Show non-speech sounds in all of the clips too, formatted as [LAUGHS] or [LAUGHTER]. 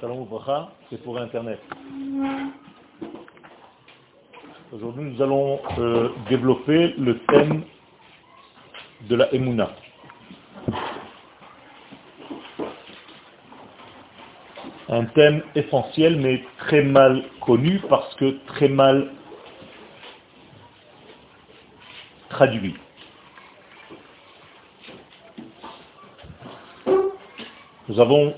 Shalom Ouvracha, c'est pour Internet. Aujourd'hui, nous allons euh, développer le thème de la Emouna. Un thème essentiel mais très mal connu parce que très mal traduit. Nous avons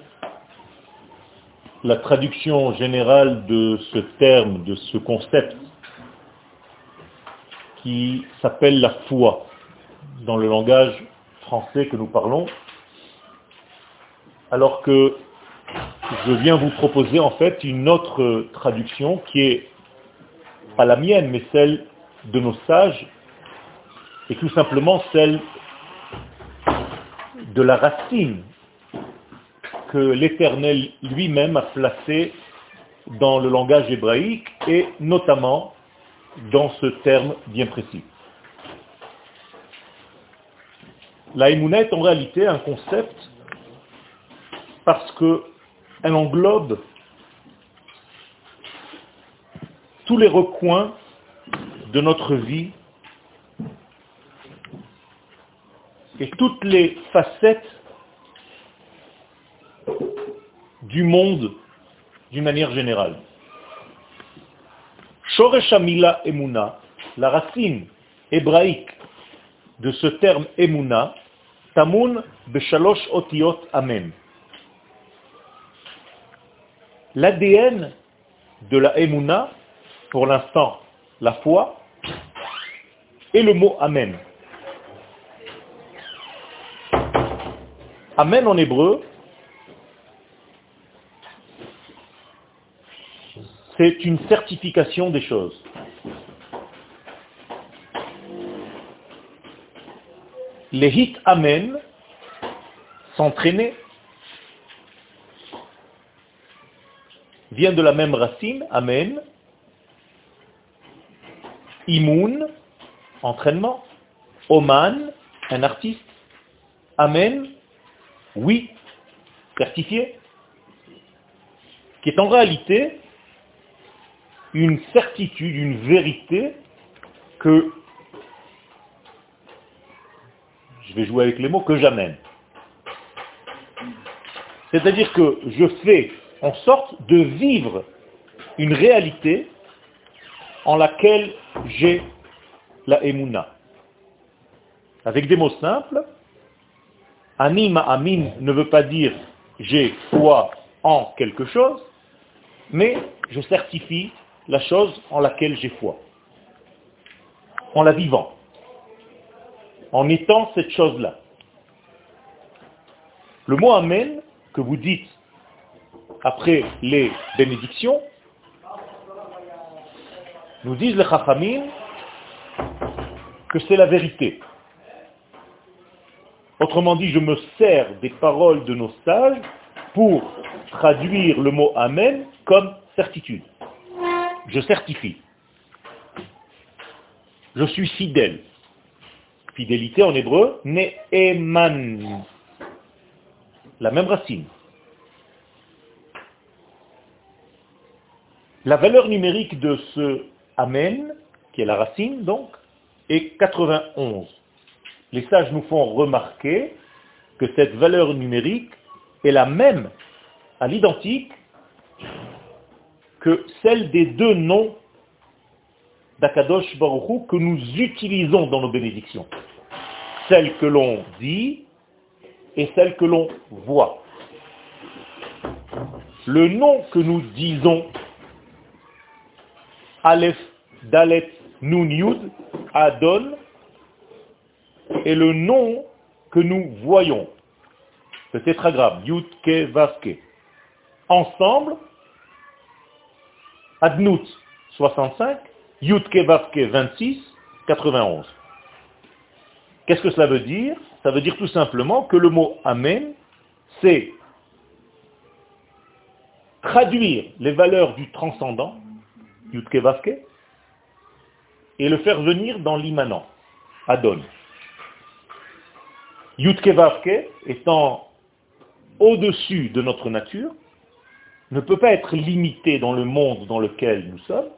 la traduction générale de ce terme, de ce concept, qui s'appelle la foi dans le langage français que nous parlons, alors que je viens vous proposer en fait une autre traduction qui est pas la mienne, mais celle de nos sages, et tout simplement celle de la racine que l'Éternel lui-même a placée dans le langage hébraïque et notamment dans ce terme bien précis. La Emouna est en réalité un concept parce qu'elle englobe tous les recoins de notre vie et toutes les facettes du monde d'une manière générale. Shoreshamila Emuna, la racine hébraïque de ce terme Emuna, Tamun Beshalosh Otiot Amen. L'ADN de la Emuna, pour l'instant la foi, est le mot Amen. Amen en hébreu, c'est une certification des choses. Les hit amen, s'entraîner, vient de la même racine, amen, imun, entraînement, oman, un artiste, amen, oui, certifié, qui est en réalité une certitude, une vérité que, je vais jouer avec les mots, que j'amène. C'est-à-dire que je fais en sorte de vivre une réalité en laquelle j'ai la emuna. Avec des mots simples, anima amin ne veut pas dire j'ai foi en quelque chose, mais je certifie la chose en laquelle j'ai foi. En la vivant. En étant cette chose-là. Le mot Amen que vous dites après les bénédictions, nous disent les Chachamim que c'est la vérité. Autrement dit, je me sers des paroles de nos sages pour traduire le mot Amen comme certitude je certifie. Je suis fidèle. Fidélité en hébreu, ne'eman. La même racine. La valeur numérique de ce amen, qui est la racine donc, est 91. Les sages nous font remarquer que cette valeur numérique est la même, à l'identique, celle des deux noms d'Akadosh Baruchou que nous utilisons dans nos bénédictions. Celle que l'on dit et celle que l'on voit. Le nom que nous disons, Aleph, Dalet, Nun, Yud, Adon, est le nom que nous voyons. Le tétragramme, Yud, Ke, Vaske. Ensemble, Adnout 65, Yutke 26, 91. Qu'est-ce que cela veut dire? Ça veut dire tout simplement que le mot Amen, c'est traduire les valeurs du transcendant, Yutke et le faire venir dans l'immanent, Adon. Yutke étant au-dessus de notre nature, ne peut pas être limité dans le monde dans lequel nous sommes.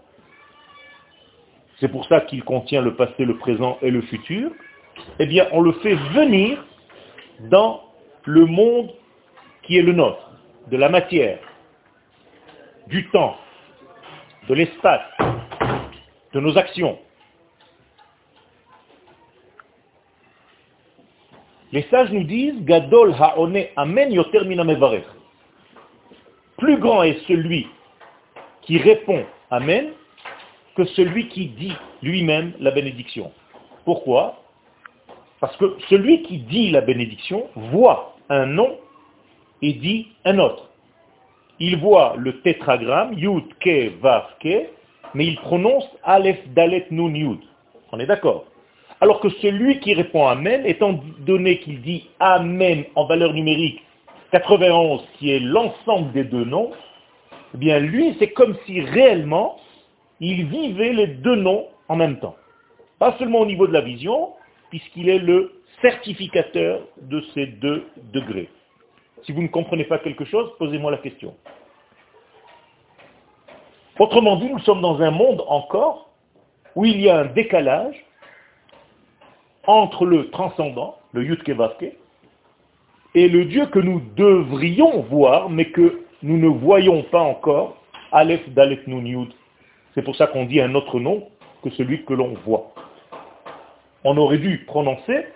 C'est pour ça qu'il contient le passé, le présent et le futur. Eh bien, on le fait venir dans le monde qui est le nôtre, de la matière, du temps, de l'espace, de nos actions. Les sages nous disent, Gadol ha'one amen yoter Plus grand est celui qui répond amen que celui qui dit lui-même la bénédiction. Pourquoi? Parce que celui qui dit la bénédiction voit un nom et dit un autre. Il voit le tétragramme, Yud, Ke, Vav, Ke, mais il prononce Aleph, Dalet, Nun, Yud. On est d'accord? Alors que celui qui répond Amen, étant donné qu'il dit Amen en valeur numérique 91, qui est l'ensemble des deux noms, eh bien lui, c'est comme si réellement, il vivait les deux noms en même temps. Pas seulement au niveau de la vision, puisqu'il est le certificateur de ces deux degrés. Si vous ne comprenez pas quelque chose, posez-moi la question. Autrement dit, nous sommes dans un monde encore où il y a un décalage entre le transcendant, le Yudke et le Dieu que nous devrions voir, mais que nous ne voyons pas encore, Aleph Dalef Nun. C'est pour ça qu'on dit un autre nom que celui que l'on voit. On aurait dû prononcer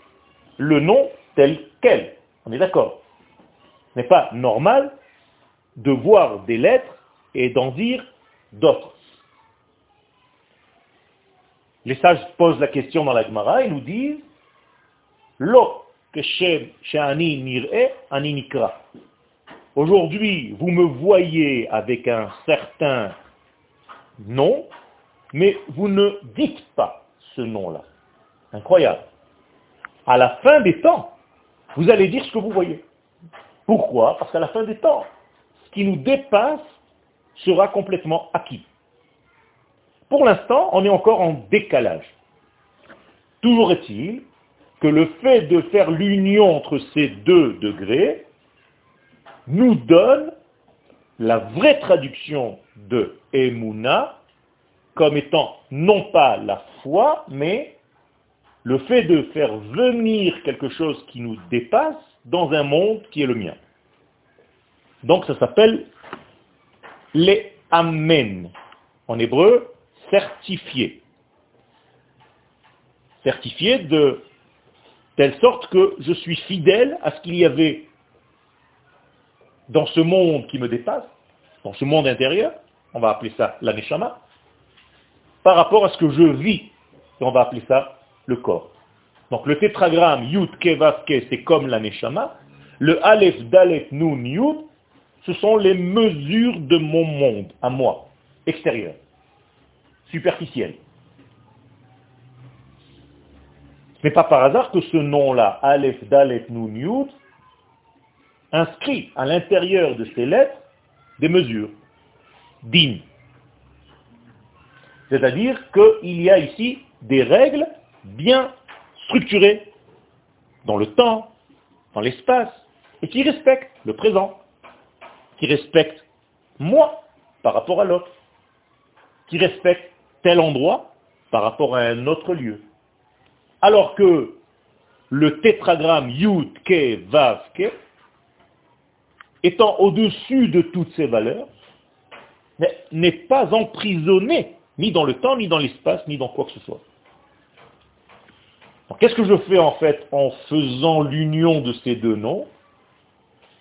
le nom tel quel. On est d'accord ce n'est pas normal de voir des lettres et d'en dire d'autres. Les sages posent la question dans la Gemara et nous disent Lo Aujourd'hui, vous me voyez avec un certain nom, mais vous ne dites pas ce nom-là. Incroyable. À la fin des temps, vous allez dire ce que vous voyez. Pourquoi? Parce qu'à la fin des temps, ce qui nous dépasse sera complètement acquis. Pour l'instant, on est encore en décalage. Toujours est-il que le fait de faire l'union entre ces deux degrés nous donne la vraie traduction de Emouna comme étant non pas la foi, mais le fait de faire venir quelque chose qui nous dépasse dans un monde qui est le mien. Donc ça s'appelle les Amen. En hébreu, certifié. Certifié de telle sorte que je suis fidèle à ce qu'il y avait dans ce monde qui me dépasse, dans ce monde intérieur, on va appeler ça l'aneshama, par rapport à ce que je vis, on va appeler ça le corps. Donc le tétragramme Yud Ke c'est comme la Neshama. Le Aleph Dalet Nun Yud, ce sont les mesures de mon monde, à moi, extérieur, superficiel. Ce n'est pas par hasard que ce nom-là, Aleph Dalet Nun Yud, inscrit à l'intérieur de ces lettres des mesures, din. C'est-à-dire qu'il y a ici des règles bien structuré dans le temps, dans l'espace, et qui respecte le présent, qui respecte moi par rapport à l'autre, qui respecte tel endroit par rapport à un autre lieu. Alors que le tétragramme Yud, Ke, Vav, Ke, étant au-dessus de toutes ces valeurs, n'est pas emprisonné ni dans le temps, ni dans l'espace, ni dans quoi que ce soit. Qu'est-ce que je fais en fait en faisant l'union de ces deux noms?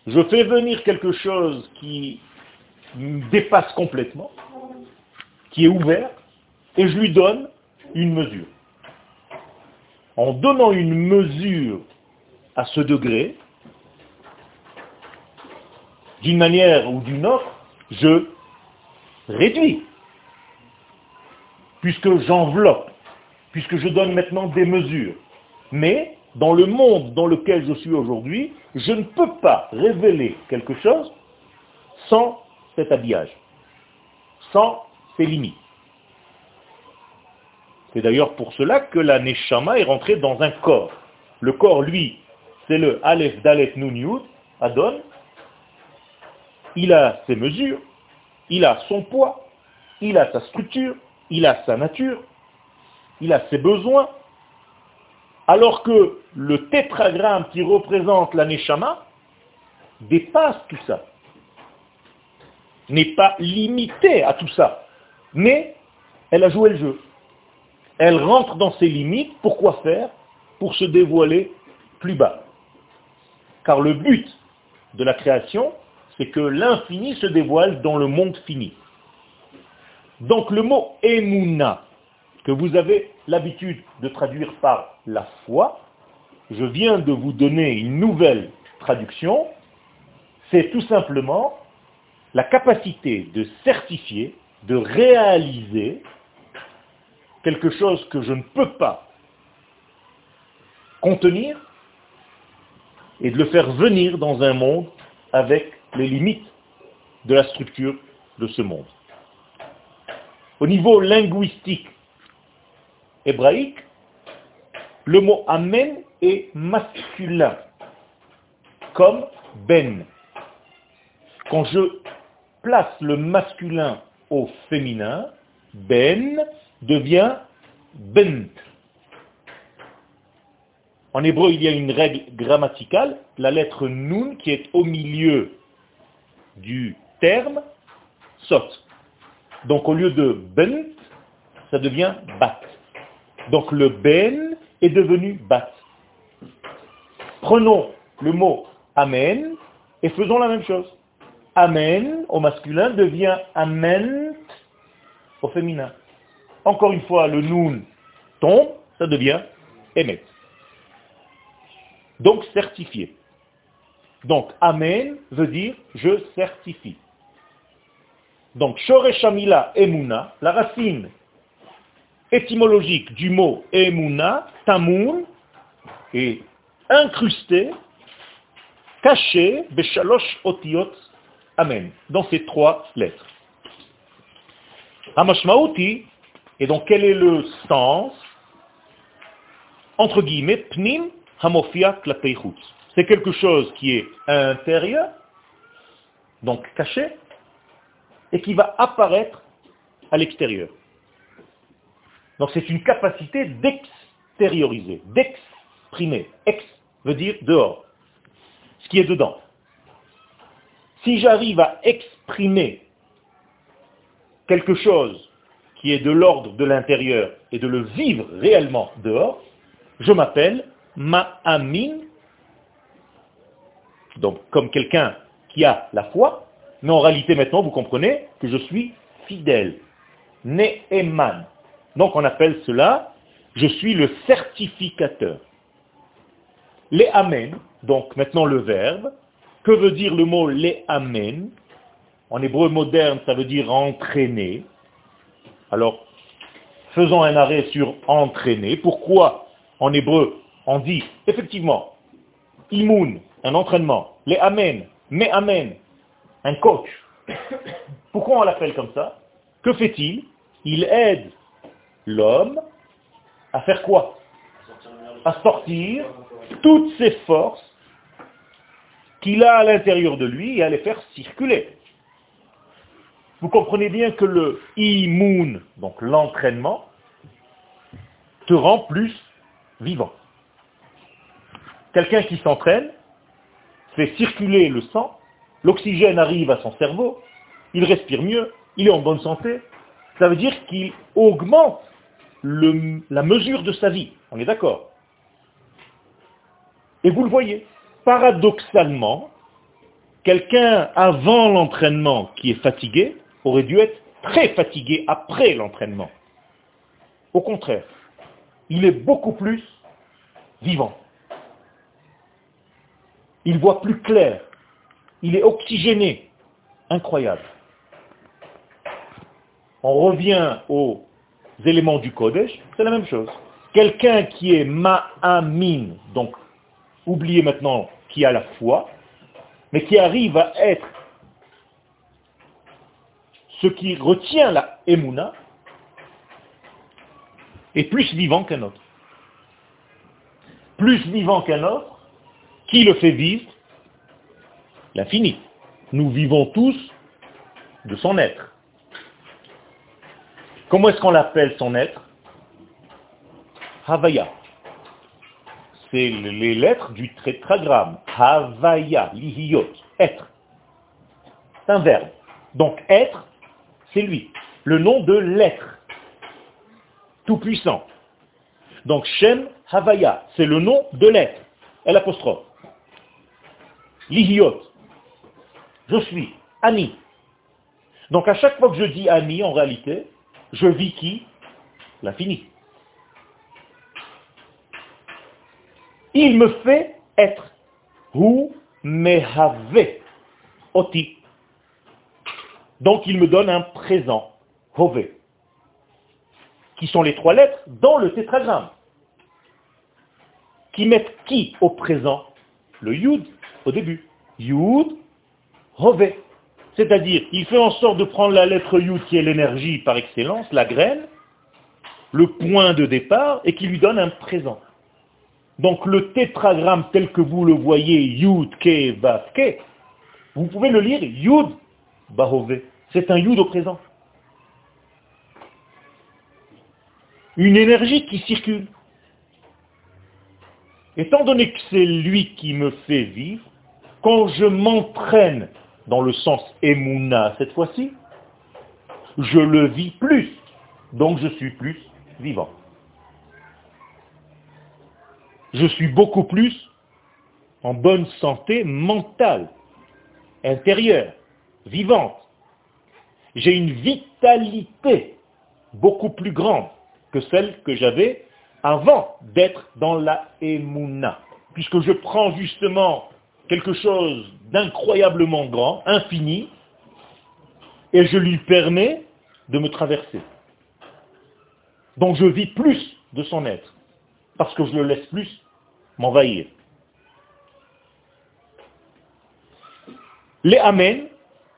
Je fais venir quelque chose qui me dépasse complètement, qui est ouvert, et je lui donne une mesure. En donnant une mesure à ce degré, d'une manière ou d'une autre, je réduis, puisque j'enveloppe, puisque je donne maintenant des mesures. Mais dans le monde dans lequel je suis aujourd'hui, je ne peux pas révéler quelque chose sans cet habillage, sans ces limites. C'est d'ailleurs pour cela que la Neshama est rentrée dans un corps. Le corps, lui, c'est le Aleph Dalet Nun Adon, il a ses mesures, il a son poids, il a sa structure, il a sa nature, il a ses besoins, alors que le tétragramme qui représente la Neshama dépasse tout ça, n'est pas limité à tout ça, mais elle a joué le jeu. Elle rentre dans ses limites, pourquoi faire? Pour se dévoiler plus bas. Car le but de la création, c'est que l'infini se dévoile dans le monde fini. Donc le mot emuna, que vous avez l'habitude de traduire par la foi, je viens de vous donner une nouvelle traduction, c'est tout simplement la capacité de certifier, de réaliser quelque chose que je ne peux pas contenir et de le faire venir dans un monde avec les limites de la structure de ce monde. Au niveau linguistique hébraïque, le mot Amen est masculin, comme Ben. Quand je place le masculin au féminin, Ben devient Bent. En hébreu, il y a une règle grammaticale, la lettre Nun qui est au milieu du terme saute. Donc au lieu de Bent, ça devient Bat. Donc le Ben est devenu Bat. Prenons le mot Amen et faisons la même chose. Amen au masculin devient Amen au féminin. Encore une fois, le Nun tombe, ça devient Emet. Donc certifié. Donc Amen veut dire je certifie. Donc Shoreshamila Emuna, la racine étymologique du mot Emuna, Tamun, est incrustée, cachée, Beshalosh Otiot, Amen, dans ces trois lettres. Hamashmaouti, et donc quel est le sens Entre guillemets, Pnim Hamofia C'est quelque chose qui est intérieur, donc caché, et qui va apparaître à l'extérieur. Donc c'est une capacité d'extérioriser, d'exprimer. Ex veut dire dehors, ce qui est dedans. Si j'arrive à exprimer quelque chose qui est de l'ordre de l'intérieur et de le vivre réellement dehors, je m'appelle Ma'amin, donc comme quelqu'un qui a la foi, mais en réalité maintenant vous comprenez que je suis fidèle, Ne'eman. Donc on appelle cela, je suis le certificateur. Les amen, donc maintenant le verbe, que veut dire le mot les amen? En hébreu moderne, ça veut dire entraîner. Alors, faisons un arrêt sur entraîner. Pourquoi en hébreu on dit effectivement imoun, un entraînement, les amen, mais amen, un coach. Pourquoi on l'appelle comme ça? Que fait-il? Il aide l'homme à faire quoi? À sortir toutes ses forces qu'il a à l'intérieur de lui et à les faire circuler. Vous comprenez bien que le immun, donc l'entraînement, te rend plus vivant. Quelqu'un qui s'entraîne fait circuler le sang, l'oxygène arrive à son cerveau, il respire mieux, il est en bonne santé. Ça veut dire qu'il augmente la mesure de sa vie. On est d'accord? Et vous le voyez, paradoxalement, quelqu'un avant l'entraînement qui est fatigué aurait dû être très fatigué après l'entraînement. Au contraire, il est beaucoup plus vivant. Il voit plus clair. Il est oxygéné. Incroyable. On revient aux éléments du Kodesh, c'est la même chose. Quelqu'un qui est ma'amin, donc oubliez maintenant qui a la foi, mais qui arrive à être ce qui retient la emuna, est plus vivant qu'un autre. Plus vivant qu'un autre, qui le fait vivre L'infini. Nous vivons tous de son être. Comment est-ce qu'on l'appelle son être? Havaya. C'est les lettres du tétragramme. Havaya, lihiyot, être. C'est un verbe. Donc être, c'est lui. Le nom de l'être. Tout puissant. Donc Shem Havaya, c'est le nom de l'être. L apostrophe. Lihiot. Je suis. Ani. Donc à chaque fois que je dis Ani, en réalité, je vis qui? L'infini. Il me fait être. Hu mehave oti. Donc il me donne un présent. Hove. Qui sont les trois lettres dans le tétragramme. Qui mettent qui au présent? Le yud au début. Yud, Hove. C'est-à-dire, il fait en sorte de prendre la lettre Yud qui est l'énergie par excellence, la graine, le point de départ, et qui lui donne un présent. Donc le tétragramme tel que vous le voyez, Yud, Ke, Vav, Ke, vous pouvez le lire Yud, Bahove. C'est un Yud au présent. Une énergie qui circule. Étant donné que c'est lui qui me fait vivre, quand je m'entraîne dans le sens Emouna cette fois-ci, je le vis plus. Donc je suis plus vivant. Je suis beaucoup plus en bonne santé mentale, intérieure, vivante. J'ai une vitalité beaucoup plus grande que celle que j'avais avant d'être dans la Emouna. Puisque je prends justement quelque chose d'incroyablement grand, infini, et je lui permets de me traverser. Donc je vis plus de son être, parce que je le laisse plus m'envahir. Les Amen,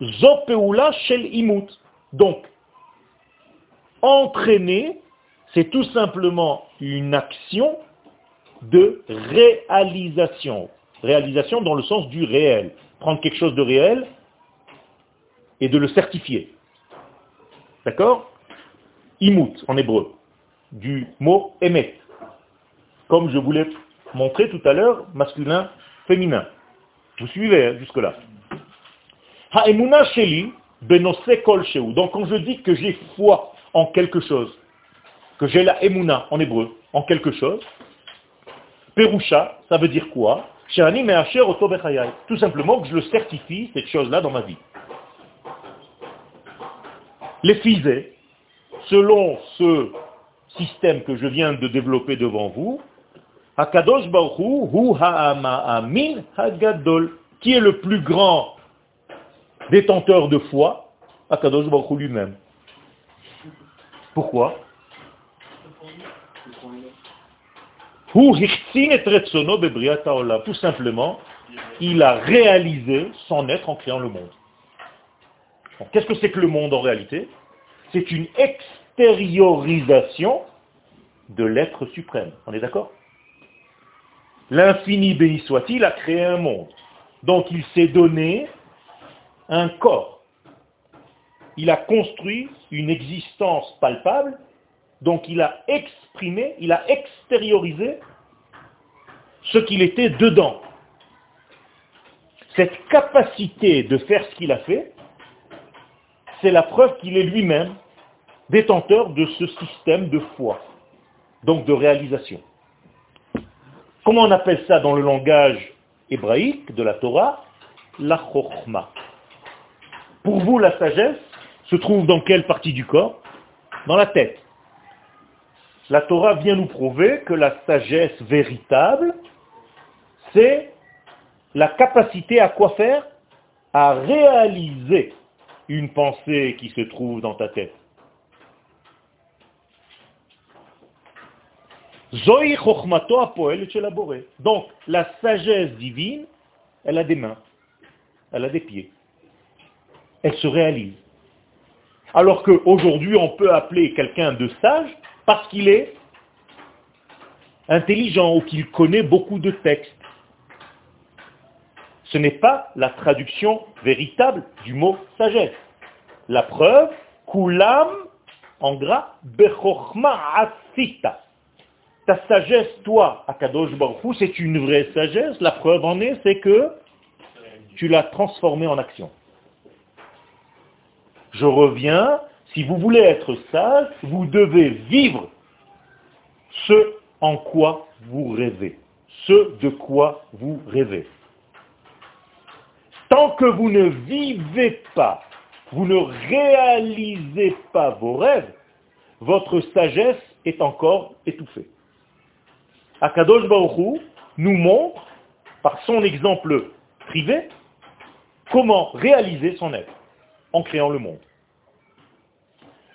Zopeula Shel Imut. Donc, entraîner, c'est tout simplement une action de réalisation. Réalisation dans le sens du réel. Prendre quelque chose de réel et de le certifier. D'accord? Imut en hébreu, du mot émet. Comme je voulais montrer tout à l'heure, masculin, féminin. Vous suivez hein, jusque-là. Ha'emuna sheli kol Donc quand je dis que j'ai foi en quelque chose, que j'ai la emuna en hébreu, en quelque chose, perusha, ça veut dire quoi? Tout simplement que je le certifie, cette chose-là, dans ma vie. Les fisés, selon ce système que je viens de développer devant vous, qui est le plus grand détenteur de foi, Akadosh Baruch lui-même. Pourquoi? Tout simplement, il a réalisé son être en créant le monde. Qu'est-ce que c'est que le monde en réalité? C'est une extériorisation de l'être suprême. On est d'accord? L'infini béni soit-il a créé un monde. Donc il s'est donné un corps. Il a construit une existence palpable donc il a exprimé, il a extériorisé ce qu'il était dedans. Cette capacité de faire ce qu'il a fait, c'est la preuve qu'il est lui-même détenteur de ce système de foi, donc de réalisation. Comment on appelle ça dans le langage hébraïque de la Torah? La chokhma. Pour vous, la sagesse se trouve dans quelle partie du corps? Dans la tête la Torah vient nous prouver que la sagesse véritable, c'est la capacité à quoi faire? À réaliser une pensée qui se trouve dans ta tête. Donc, la sagesse divine, elle a des mains, elle a des pieds. Elle se réalise. Alors qu'aujourd'hui, on peut appeler quelqu'un de sage parce qu'il est intelligent ou qu'il connaît beaucoup de textes. Ce n'est pas la traduction véritable du mot sagesse. La preuve, kulam, en gras, bechochma asita. Ta sagesse, toi, Akadosh Baruch c'est une vraie sagesse. La preuve en est, c'est que tu l'as transformée en action. Je reviens, si vous voulez être sage, vous devez vivre ce en quoi vous rêvez, ce de quoi vous rêvez. Tant que vous ne vivez pas, vous ne réalisez pas vos rêves, votre sagesse est encore étouffée. Akadosh Baruch nous montre, par son exemple privé, comment réaliser son être en créant le monde.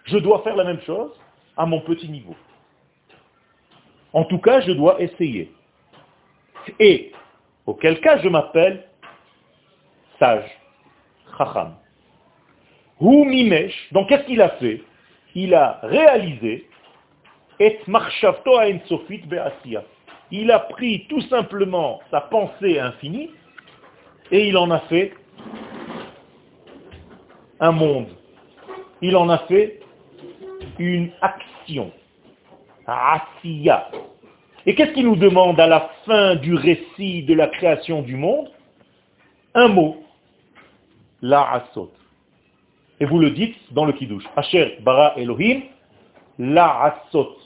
Je dois faire la même chose à mon petit niveau. En tout cas, je dois essayer. Et, auquel cas, je m'appelle sage, chacham. Hu mimesh, donc qu'est-ce qu'il a fait? Il a réalisé et sofit Il a pris tout simplement sa pensée infinie et il en a fait un monde. Il en a fait une action. Asiya. Et qu'est-ce qu'il nous demande à la fin du récit de la création du monde? Un mot. La asot. Et vous le dites dans le Kiddush. Asher bara Elohim, la asot.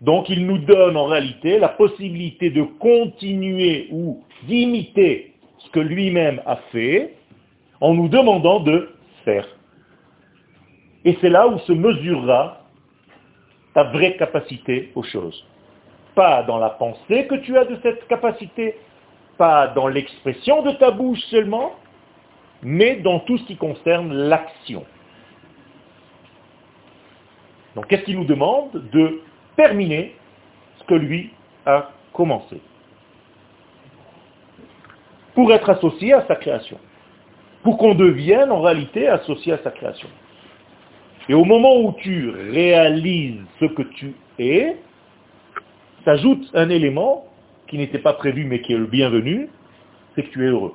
Donc il nous donne en réalité la possibilité de continuer ou d'imiter ce que lui-même a fait en nous demandant de Et c'est là où se mesurera ta vraie capacité aux choses. Pas dans la pensée que tu as de cette capacité, pas dans l'expression de ta bouche seulement, mais dans tout ce qui concerne l'action. Donc qu'est-ce qu'il nous demande De terminer ce que lui a commencé? Pour être associé à sa création. Pour qu'on devienne en réalité associé à sa création. Et au moment où tu réalises ce que tu es, s'ajoute un élément qui n'était pas prévu mais qui est le bienvenu, c'est que tu es heureux.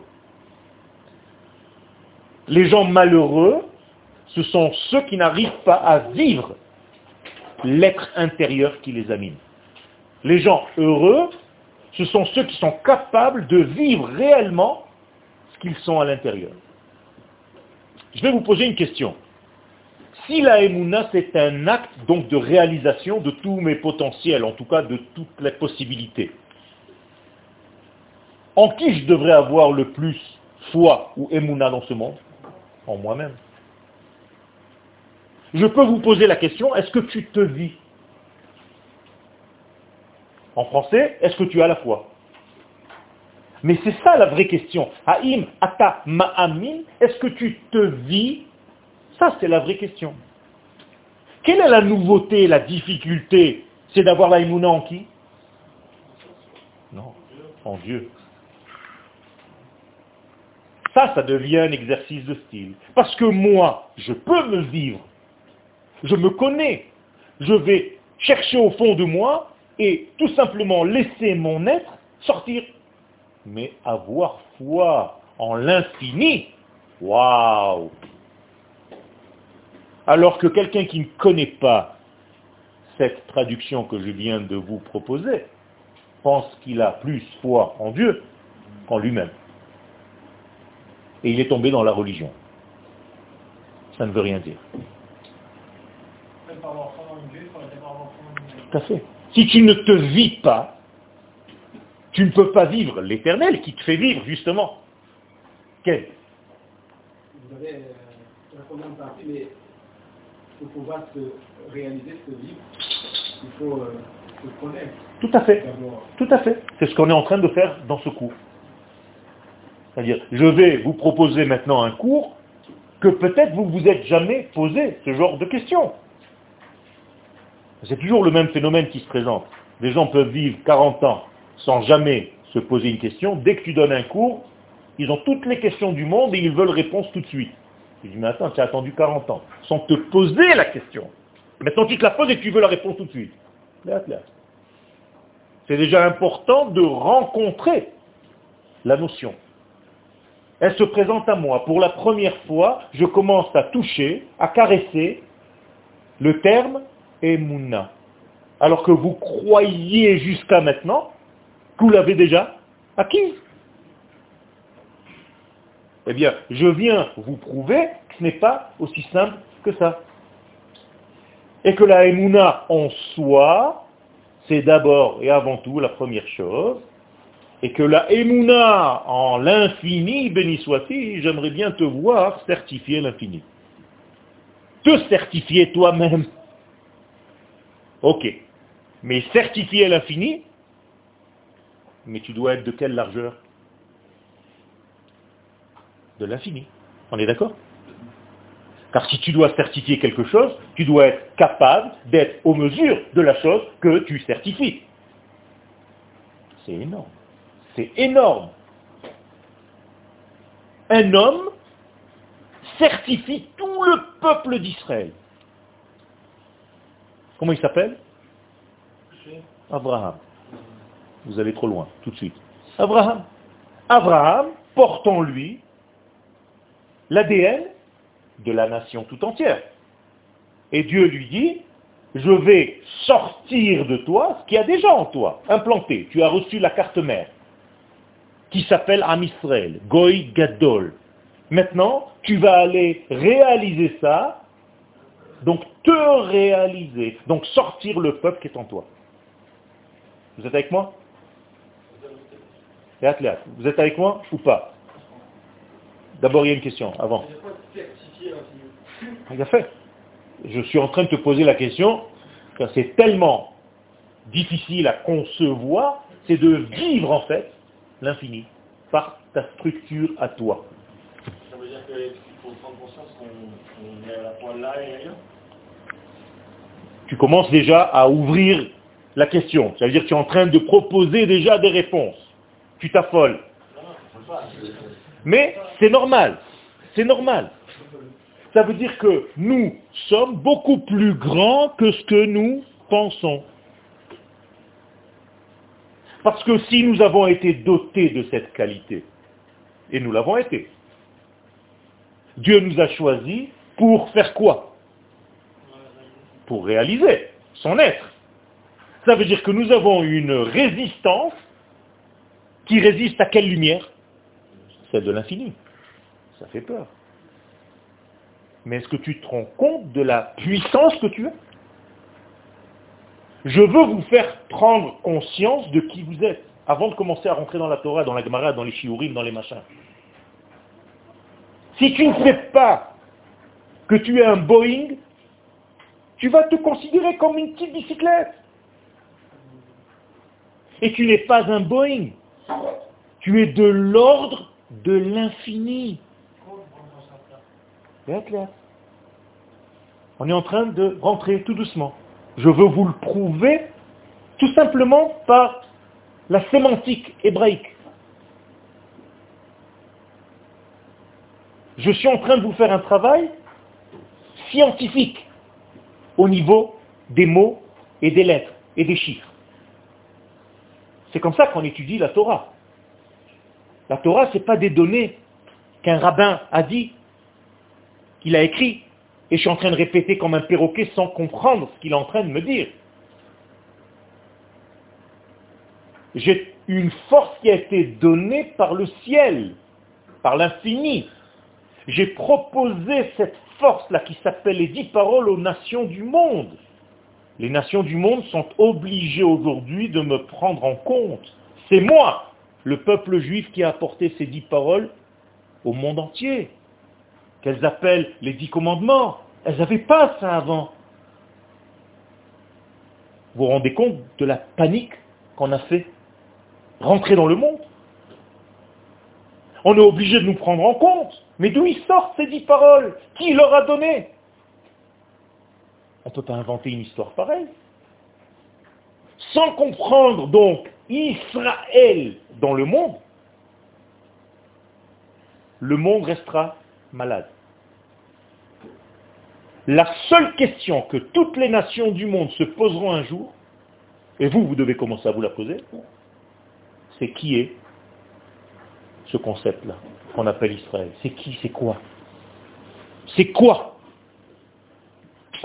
Les gens malheureux, ce sont ceux qui n'arrivent pas à vivre l'être intérieur qui les anime. Les gens heureux, ce sont ceux qui sont capables de vivre réellement ce qu'ils sont à l'intérieur. Je vais vous poser une question. Si la Emouna, c'est un acte donc de réalisation de tous mes potentiels, en tout cas de toutes les possibilités, en qui je devrais avoir le plus foi ou Emouna dans ce monde? En moi-même. Je peux vous poser la question, est-ce que tu te vis? En français, est-ce que tu as la foi? Mais c'est ça la vraie question. Haïm, ata, ma'amin, est-ce que tu te vis? Ça, c'est la vraie question. Quelle est la nouveauté, la difficulté? C'est d'avoir la en qui? Non, en Dieu. Ça, ça devient un exercice de style. Parce que moi, je peux me vivre. Je me connais. Je vais chercher au fond de moi et tout simplement laisser mon être sortir. Mais avoir foi en l'infini, waouh alors que quelqu'un qui ne connaît pas cette traduction que je viens de vous proposer pense qu'il a plus foi en Dieu qu'en lui-même. Et il est tombé dans la religion. Ça ne veut rien dire. Tout à fait. Si tu ne te vis pas, tu ne peux pas vivre l'éternel qui te fait vivre, justement. Quel Vous avez euh, répondu en partie, mais pour pouvoir se réaliser, ce vivre, il faut euh, se connaître. Tout à fait. Tout à fait. C'est ce qu'on est en train de faire dans ce cours. C'est-à-dire, je vais vous proposer maintenant un cours que peut-être vous vous êtes jamais posé ce genre de questions. C'est toujours le même phénomène qui se présente. Les gens peuvent vivre 40 ans sans jamais se poser une question. Dès que tu donnes un cours, ils ont toutes les questions du monde et ils veulent réponse tout de suite. Je dis, mais attends, tu as attendu 40 ans, sans te poser la question. Maintenant, tu te la poses et tu veux la réponse tout de suite. C'est déjà important de rencontrer la notion. elle se présente à moi. Pour la première fois, je commence à toucher, à caresser le terme Emouna. Alors que vous croyez jusqu'à maintenant vous l'avez déjà acquis. Eh bien, je viens vous prouver que ce n'est pas aussi simple que ça. Et que la Emouna en soi, c'est d'abord et avant tout la première chose, et que la Emouna en l'infini, béni soit-il, j'aimerais bien te voir certifier l'infini. Te certifier toi-même. Ok. Mais certifier l'infini, mais tu dois être de quelle largeur? De l'infini. On est d'accord? Car si tu dois certifier quelque chose, tu dois être capable d'être aux mesures de la chose que tu certifies. C'est énorme. C'est énorme. Un homme certifie tout le peuple d'Israël. Comment il s'appelle? Abraham. Vous allez trop loin, tout de suite. Abraham. Abraham porte en lui l'ADN de la nation tout entière. Et Dieu lui dit, je vais sortir de toi ce qu'il y a déjà en toi, implanté. Tu as reçu la carte mère qui s'appelle Am Israël, Goy Gadol. Maintenant, tu vas aller réaliser ça, donc te réaliser, donc sortir le peuple qui est en toi. Vous êtes avec moi? Vous êtes avec moi ou pas? D'abord, il y a une question, avant. Il a fait. Je suis en train de te poser la question, car c'est tellement difficile à concevoir, c'est de vivre en fait l'infini, par ta structure à toi. Ça veut dire qu'il faut prendre conscience qu'on est à la fois là et ailleurs? Tu commences déjà à ouvrir la question. Ça veut dire que tu es en train de proposer déjà des réponses. Tu t'affoles. Mais c'est normal. C'est normal. Ça veut dire que nous sommes beaucoup plus grands que ce que nous pensons. Parce que si nous avons été dotés de cette qualité, et nous l'avons été, Dieu nous a choisis pour faire quoi? Pour réaliser son être. Ça veut dire que nous avons une résistance qui résiste à quelle lumière? Celle de l'infini. Ça fait peur. Mais est-ce que tu te rends compte de la puissance que tu as je veux vous faire prendre conscience de qui vous êtes, avant de commencer à rentrer dans la Torah, dans la Gemara, dans les Shiurim, dans les machins. Si tu ne sais pas que tu es un Boeing, tu vas te considérer comme une petite bicyclette. Et tu n'es pas un Boeing. Tu es de l'ordre de l'infini. On est en train de rentrer tout doucement. Je veux vous le prouver tout simplement par la sémantique hébraïque. Je suis en train de vous faire un travail scientifique au niveau des mots et des lettres et des chiffres. C'est comme ça qu'on étudie la Torah. La Torah, ce n'est pas des données qu'un rabbin a dit, qu'il a écrit et je suis en train de répéter comme un perroquet sans comprendre ce qu'il est en train de me dire. J'ai une force qui a été donnée par le ciel, par l'infini. J'ai proposé cette force-là qui s'appelle les dix paroles aux nations du monde. Les nations du monde sont obligées aujourd'hui de me prendre en compte. C'est moi, le peuple juif, qui a apporté ces dix paroles au monde entier, qu'elles appellent les dix commandements. Elles n'avaient pas ça avant. Vous vous rendez compte de la panique qu'on a fait rentrer dans le monde? On est obligé de nous prendre en compte. Mais d'où ils sortent ces dix paroles? Qui leur a donné? On ne peut inventer une histoire pareille. Sans comprendre donc Israël dans le monde, le monde restera malade. La seule question que toutes les nations du monde se poseront un jour, et vous, vous devez commencer à vous la poser, c'est qui est ce concept-là qu'on appelle Israël? C'est qui? C'est quoi? C'est quoi?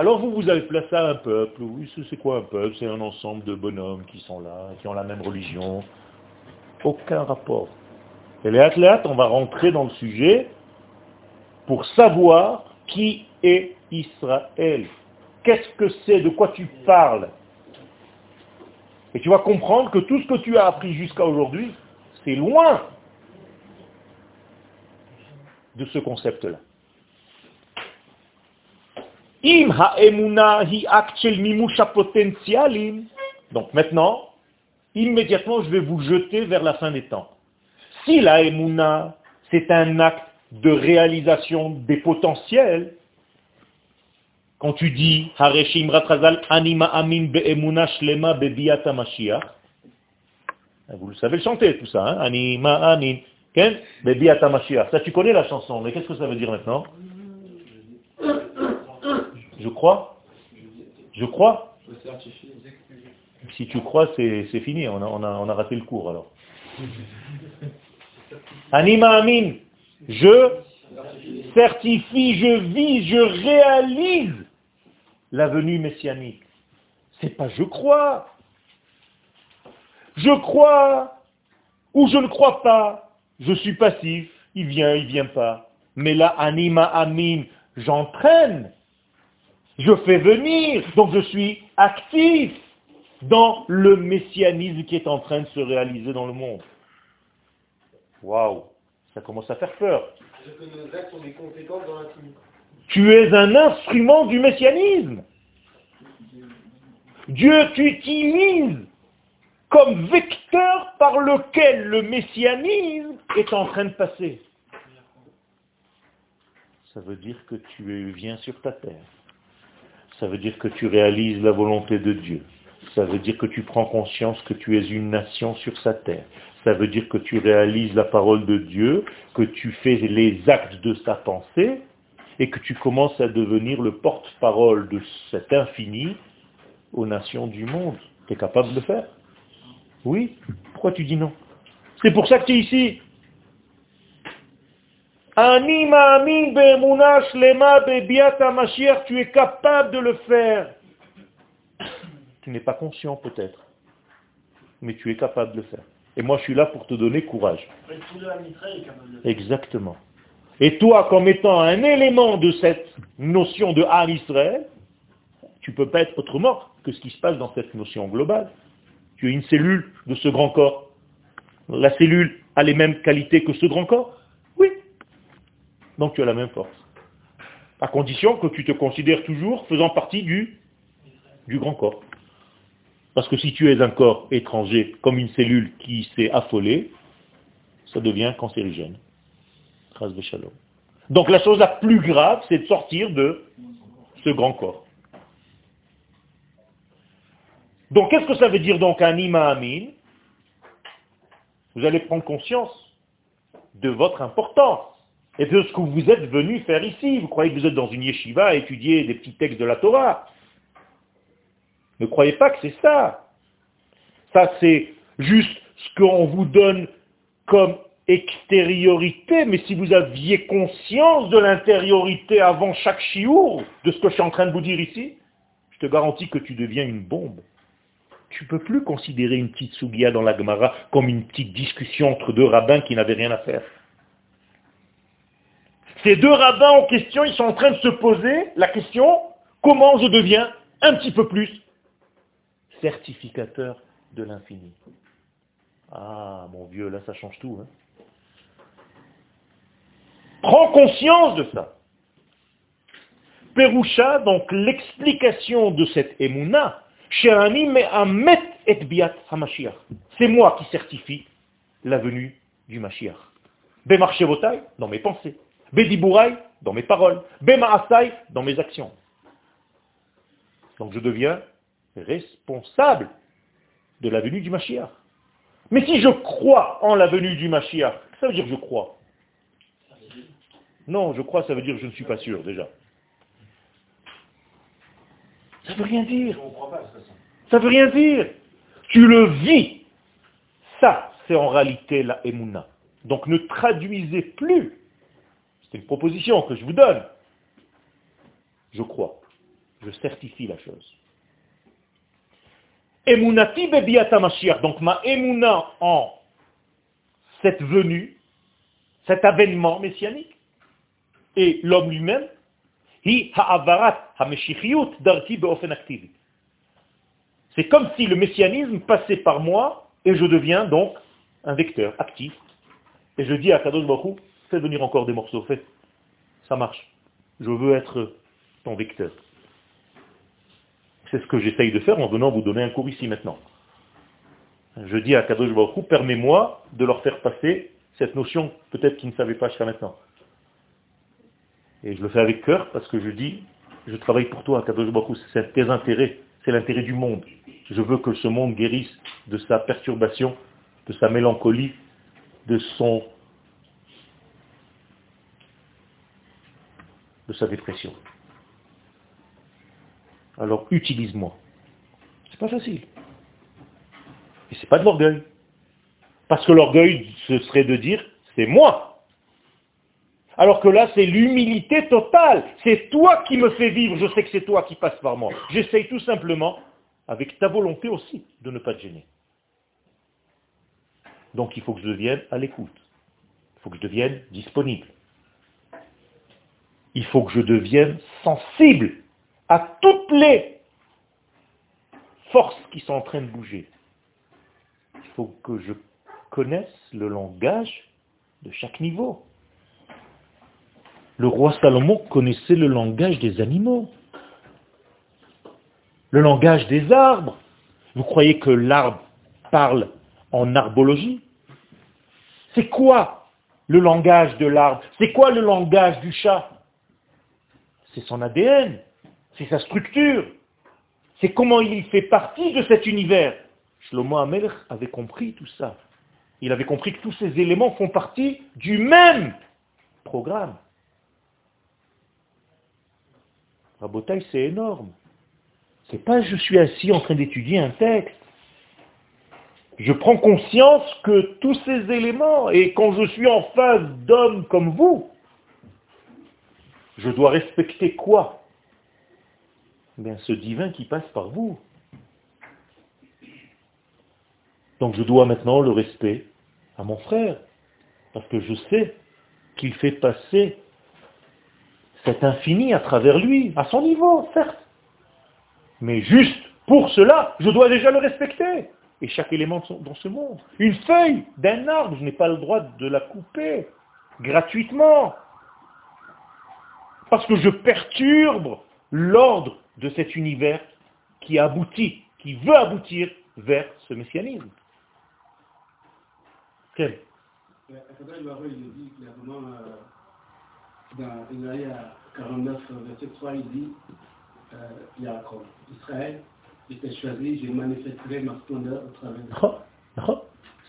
Alors vous, vous avez placé un peuple. Oui, c'est quoi un peuple? C'est un ensemble de bonhommes qui sont là, qui ont la même religion. Aucun rapport. Et les athlètes, on va rentrer dans le sujet pour savoir qui est Israël. Qu'est-ce que c'est? De quoi tu parles? Et tu vas comprendre que tout ce que tu as appris jusqu'à aujourd'hui, c'est loin de ce concept-là. Im hi Donc maintenant, immédiatement, je vais vous jeter vers la fin des temps. Si la emuna, c'est un acte de réalisation des potentiels, quand tu dis Hareshim Ratrazal Anima Amin Be'emuna Shlema Bebiata Mashiach, vous le savez chanter tout ça, hein? Anima Amin, Bebiata Mashiach. Ça tu connais la chanson, mais qu'est-ce que ça veut dire maintenant? Je crois Je crois Si tu crois, c'est fini, on a, on, a, on a raté le cours alors. [LAUGHS] Anima Amin, je certifie, je vis, je réalise la venue messianique. C'est pas je crois. Je crois ou je ne crois pas. Je suis passif, il vient, il vient pas. Mais là, anima amin, j'entraîne. Je fais venir, donc je suis actif dans le messianisme qui est en train de se réaliser dans le monde. Waouh, ça commence à faire peur. Tu es un instrument du messianisme. Dieu t'utilise comme vecteur par lequel le messianisme est en train de passer. Ça veut dire que tu viens sur ta terre. Ça veut dire que tu réalises la volonté de Dieu. Ça veut dire que tu prends conscience que tu es une nation sur sa terre. Ça veut dire que tu réalises la parole de Dieu, que tu fais les actes de sa pensée, et que tu commences à devenir le porte-parole de cet infini aux nations du monde. Tu es capable de le faire? Oui Pourquoi tu dis non? C'est pour ça que tu es ici. Tu es capable de le faire. Tu n'es pas conscient peut-être, mais tu es capable de le faire. Et moi, je suis là pour te donner courage. Exactement. Et toi, comme étant un élément de cette notion de Al Israël, tu ne peux pas être autrement que ce qui se passe dans cette notion globale. Tu es une cellule de ce grand corps. La cellule a les mêmes qualités que ce grand corps. Donc tu as la même force. À condition que tu te considères toujours faisant partie du, du grand corps. Parce que si tu es un corps étranger, comme une cellule qui s'est affolée, ça devient cancérigène. Donc la chose la plus grave, c'est de sortir de ce grand corps. Donc qu'est-ce que ça veut dire donc un ima amin Vous allez prendre conscience de votre importance et de ce que vous êtes venu faire ici. Vous croyez que vous êtes dans une yeshiva à étudier des petits textes de la Torah. Ne croyez pas que c'est ça. Ça c'est juste ce qu'on vous donne comme extériorité, mais si vous aviez conscience de l'intériorité avant chaque chiour, de ce que je suis en train de vous dire ici, je te garantis que tu deviens une bombe. Tu ne peux plus considérer une petite sougia dans la Gemara comme une petite discussion entre deux rabbins qui n'avaient rien à faire. Ces deux rabbins en question, ils sont en train de se poser la question, comment je deviens un petit peu plus certificateur de l'infini. Ah, mon vieux, là, ça change tout. Hein. Prends conscience de ça. Perusha, donc l'explication de cette hamashiach. C'est moi qui certifie la venue du Mashiach. Bemarchevotai, dans mes pensées. Bediburai, dans mes paroles. Bemaasai, dans mes actions. Donc je deviens responsable de la venue du Mashiach. Mais si je crois en la venue du Mashiach, ça veut dire que je crois. Non, je crois, ça veut dire que je ne suis pas sûr déjà. Ça ne veut rien dire. Ça ne veut rien dire. Tu le vis. Ça, c'est en réalité la émouna. Donc ne traduisez plus. C'est une proposition que je vous donne. Je crois. Je certifie la chose. Emunati bebiata Mashiach. Donc ma emuna en cette venue, cet avènement messianique, et l'homme lui-même, c'est comme si le messianisme passait par moi et je deviens donc un vecteur actif. Et je dis à Kadosh Baruch fais venir encore des morceaux, fais. Ça marche. Je veux être ton vecteur. C'est ce que j'essaye de faire en venant vous donner un cours ici maintenant. Je dis à Kadosh Baruch permets-moi de leur faire passer cette notion peut-être qu'ils ne savaient pas jusqu'à maintenant. Et je le fais avec cœur parce que je dis, je travaille pour toi, Kadosh Baruch c'est tes intérêts, c'est l'intérêt du monde. Je veux que ce monde guérisse de sa perturbation, de sa mélancolie, de son de sa dépression. Alors utilise-moi. C'est pas facile. Et c'est pas de l'orgueil. Parce que l'orgueil, ce serait de dire, c'est moi. Alors que là, c'est l'humilité totale. C'est toi qui me fais vivre. Je sais que c'est toi qui passes par moi. J'essaye tout simplement, avec ta volonté aussi, de ne pas te gêner. Donc il faut que je devienne à l'écoute. Il faut que je devienne disponible. Il faut que je devienne sensible à toutes les forces qui sont en train de bouger. Il faut que je connaisse le langage de chaque niveau. Le roi Salomon connaissait le langage des animaux, le langage des arbres. Vous croyez que l'arbre parle en arbologie? C'est quoi le langage de l'arbre? C'est quoi le langage du chat? C'est son ADN, c'est sa structure, c'est comment il fait partie de cet univers. Shlomo Amelch avait compris tout ça. Il avait compris que tous ces éléments font partie du même programme. Rabotaille, c'est énorme. C'est pas je suis assis en train d'étudier un texte. Je prends conscience que tous ces éléments, et quand je suis en face d'hommes comme vous, je dois respecter quoi? Eh ce divin qui passe par vous. Donc je dois maintenant le respect à mon frère, parce que je sais qu'il fait passer cet infini à travers lui, à son niveau, certes. Mais juste pour cela, je dois déjà le respecter. Et chaque élément dans ce monde. Une feuille d'un arbre, je n'ai pas le droit de la couper gratuitement. Parce que je perturbe l'ordre de cet univers qui aboutit, qui veut aboutir vers ce messianisme. Quel clairement, dans Isaïe 49, verset 3, il dit, euh, Israël était choisi, je manifesterai ma splendeur au travers de oh, oh.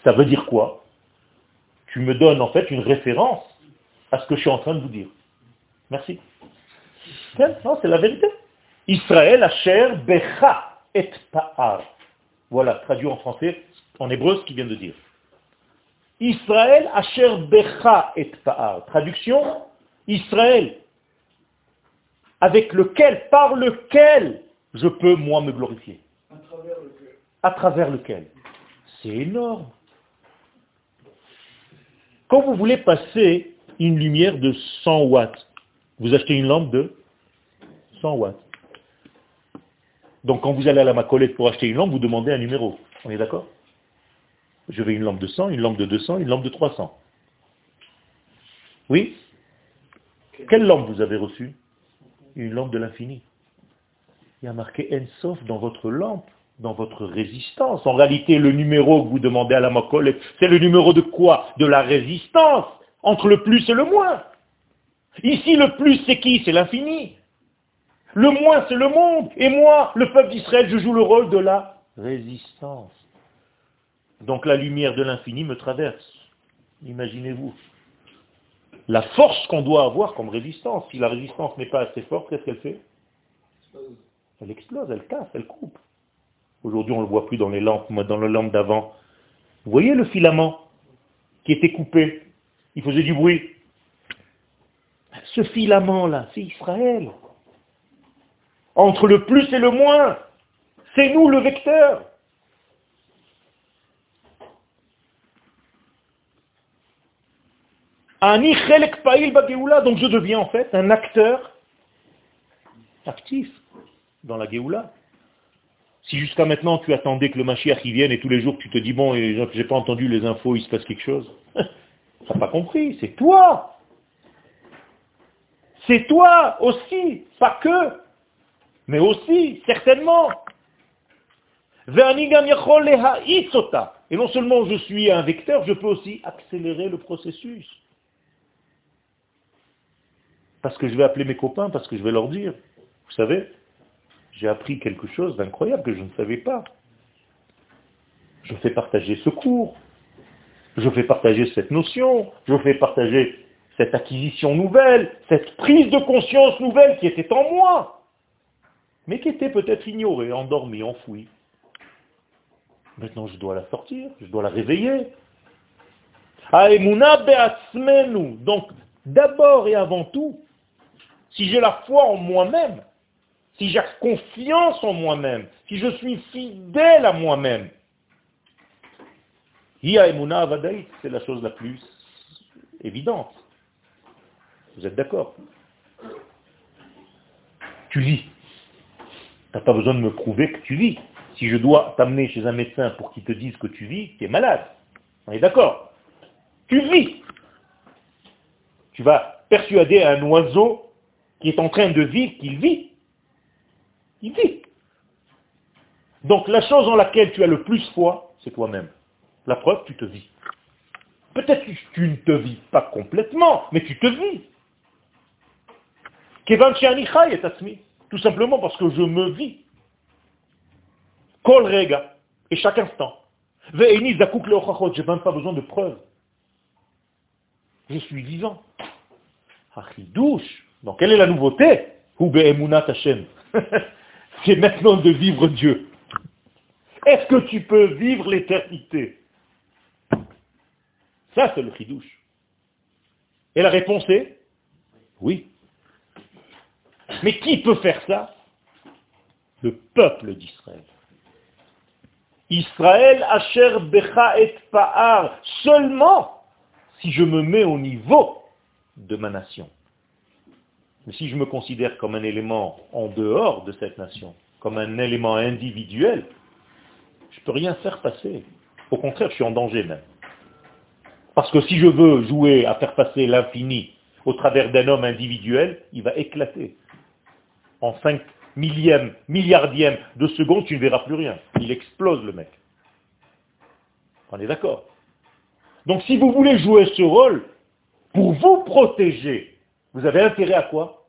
Ça veut dire quoi? Tu me donnes en fait une référence à ce que je suis en train de vous dire. Merci. Non, c'est la vérité. Israël, Asher, Becha, et Pa'ar. Voilà, traduit en français, en hébreu, ce qu'il vient de dire. Israël asher becha et pa'ar. Traduction, Israël, avec lequel, par lequel je peux moi me glorifier. À travers lequel? À travers lequel? C'est énorme. Quand vous voulez passer une lumière de 100 watts, vous achetez une lampe de 100 watts. Donc quand vous allez à la Macolette pour acheter une lampe, vous demandez un numéro. On est d'accord? Je veux une lampe de 100, une lampe de 200, une lampe de 300. Oui? Quelle lampe vous avez reçue? Une lampe de l'infini. Il y a marqué Ensof dans votre lampe, dans votre résistance. En réalité, le numéro que vous demandez à la Makol, c'est le numéro de quoi? De la résistance entre le plus et le moins. Ici, le plus, c'est qui? C'est l'infini. Le moins, c'est le monde. Et moi, le peuple d'Israël, je joue le rôle de la résistance. Donc la lumière de l'infini me traverse. Imaginez-vous. La force qu'on doit avoir comme résistance, si la résistance n'est pas assez forte, qu'est-ce qu'elle fait? Elle explose, elle casse, elle coupe. Aujourd'hui, on ne le voit plus dans les lampes, moi dans les lampes d'avant. Vous voyez le filament qui était coupé? Il faisait du bruit. Ce filament-là, c'est Israël. Entre le plus et le moins, c'est nous le vecteur. Donc je deviens en fait un acteur actif dans la Géoula. Si jusqu'à maintenant tu attendais que le Mashiach y vienne et tous les jours tu te dis, bon, j'ai pas entendu les infos, il se passe quelque chose. [LAUGHS] tu n'as pas compris, c'est toi. C'est toi aussi, pas que, mais aussi, certainement. Et non seulement je suis un vecteur, je peux aussi accélérer le processus. Parce que je vais appeler mes copains, parce que je vais leur dire, vous savez, j'ai appris quelque chose d'incroyable que je ne savais pas. Je fais partager ce cours, je fais partager cette notion, je fais partager cette acquisition nouvelle, cette prise de conscience nouvelle qui était en moi, mais qui était peut-être ignorée, endormie, enfouie. Maintenant, je dois la sortir, je dois la réveiller. Donc, d'abord et avant tout, si j'ai la foi en moi-même, si j'ai confiance en moi-même, si je suis fidèle à moi-même, c'est la chose la plus évidente. Vous êtes d'accord? Tu vis. Tu pas besoin de me prouver que tu vis. Si je dois t'amener chez un médecin pour qu'il te dise que tu vis, tu es malade. On est d'accord Tu vis. Tu vas persuader un oiseau qui est en train de vivre qu'il vit. Il vit. Donc la chose en laquelle tu as le plus foi, c'est toi-même. La preuve, tu te vis. Peut-être que tu ne te vis pas complètement, mais tu te vis. Tout simplement parce que je me vis. Kol rega. Et chaque instant. Je n'ai même pas besoin de preuves. Je suis vivant. douche. Donc quelle est la nouveauté? [LAUGHS] C'est maintenant de vivre Dieu. Est-ce que tu peux vivre l'éternité? Ça, c'est le chidouche. Et la réponse est? Oui. Mais qui peut faire ça? Le peuple d'Israël. Israël Asher Becha et Pa'ar, seulement si je me mets au niveau de ma nation. Mais si je me considère comme un élément en dehors de cette nation, comme un élément individuel, je ne peux rien faire passer. Au contraire, je suis en danger même. Parce que si je veux jouer à faire passer l'infini au travers d'un homme individuel, il va éclater en 5 millième, milliardième de seconde, tu ne verras plus rien. Il explose le mec. On est d'accord Donc si vous voulez jouer ce rôle, pour vous protéger, vous avez intérêt à quoi?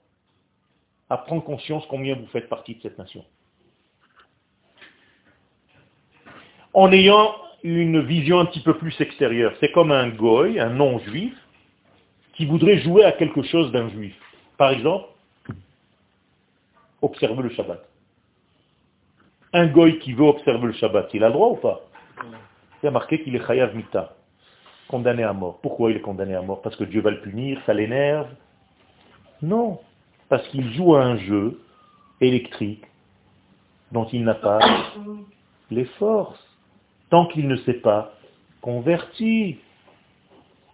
À prendre conscience combien vous faites partie de cette nation. En ayant une vision un petit peu plus extérieure. C'est comme un goy, un non-juif, qui voudrait jouer à quelque chose d'un juif. Par exemple, observer le Shabbat. Un goy qui veut observer le Shabbat, il a le droit ou pas Il a marqué qu'il est chayav mita, condamné à mort. Pourquoi il est condamné à mort? Parce que Dieu va le punir, ça l'énerve Non, parce qu'il joue à un jeu électrique dont il n'a pas [COUGHS] les forces, tant qu'il ne s'est pas converti.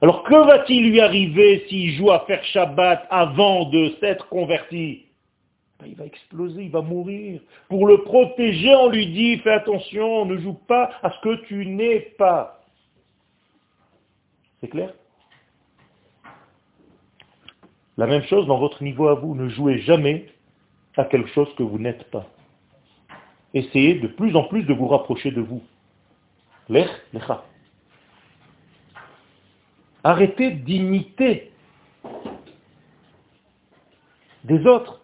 Alors que va-t-il lui arriver s'il joue à faire Shabbat avant de s'être converti? Il va exploser, il va mourir. Pour le protéger, on lui dit, fais attention, ne joue pas à ce que tu n'es pas. C'est clair? La même chose dans votre niveau à vous, ne jouez jamais à quelque chose que vous n'êtes pas. Essayez de plus en plus de vous rapprocher de vous. Lech, lecha. Arrêtez d'imiter des autres.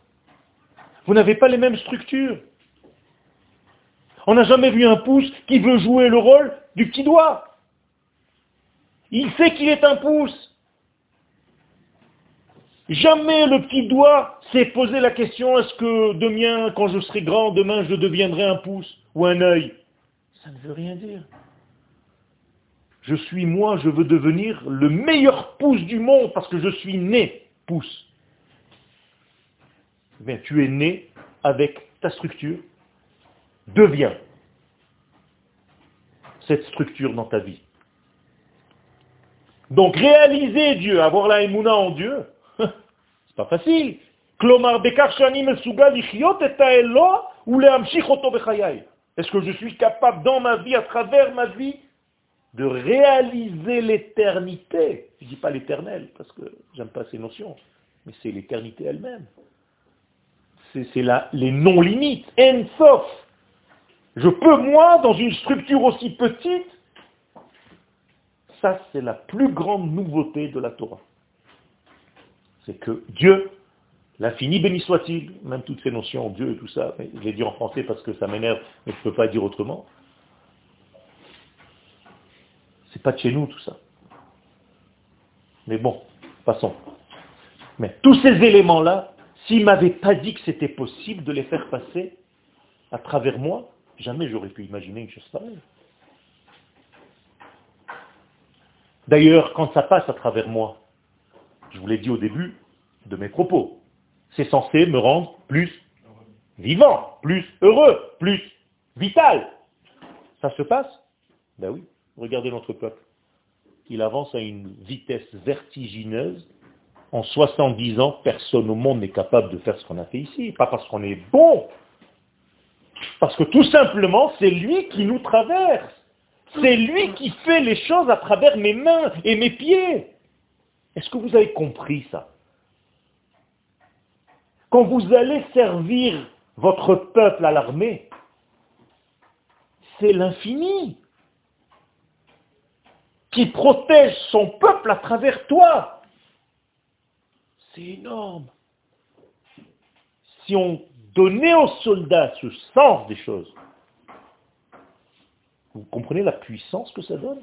Vous n'avez pas les mêmes structures. On n'a jamais vu un pouce qui veut jouer le rôle du petit doigt. Il sait qu'il est un pouce. Jamais le petit doigt s'est posé la question est-ce que demain, quand je serai grand, demain je deviendrai un pouce ou un œil? Ça ne veut rien dire. Je suis moi, je veux devenir le meilleur pouce du monde parce que je suis né pouce. Eh tu es né avec ta structure. Deviens cette structure dans ta vie. Donc réaliser Dieu, avoir la émouna en Dieu, [LAUGHS] c'est pas facile. Est-ce que je suis capable dans ma vie, à travers ma vie, de réaliser l'éternité? Je ne dis pas l'éternel, parce que j'aime pas ces notions, mais c'est l'éternité elle-même. C'est les non-limites, en sauf. Je peux, moi, dans une structure aussi petite, ça c'est la plus grande nouveauté de la Torah. C'est que Dieu, l'infini béni soit-il, même toutes ces notions, Dieu et tout ça, je l'ai dit en français parce que ça m'énerve, mais je ne peux pas dire autrement. C'est pas de chez nous tout ça. Mais bon, passons. Mais tous ces éléments-là, s'il m'avait pas dit que c'était possible de les faire passer à travers moi, jamais j'aurais pu imaginer une chose pareille. D'ailleurs, quand ça passe à travers moi, je vous l'ai dit au début de mes propos, c'est censé me rendre plus vivant, plus heureux, plus vital. Ça se passe? Ben oui, regardez notre peuple. Il avance à une vitesse vertigineuse. En 70 ans, personne au monde n'est capable de faire ce qu'on a fait ici. Pas parce qu'on est bon, parce que tout simplement, c'est lui qui nous traverse. C'est lui qui fait les choses à travers mes mains et mes pieds. Est-ce que vous avez compris ça? Quand vous allez servir votre peuple à l'armée, c'est l'infini qui protège son peuple à travers toi. C'est énorme. Si on donnait aux soldats ce sens des choses, vous comprenez la puissance que ça donne?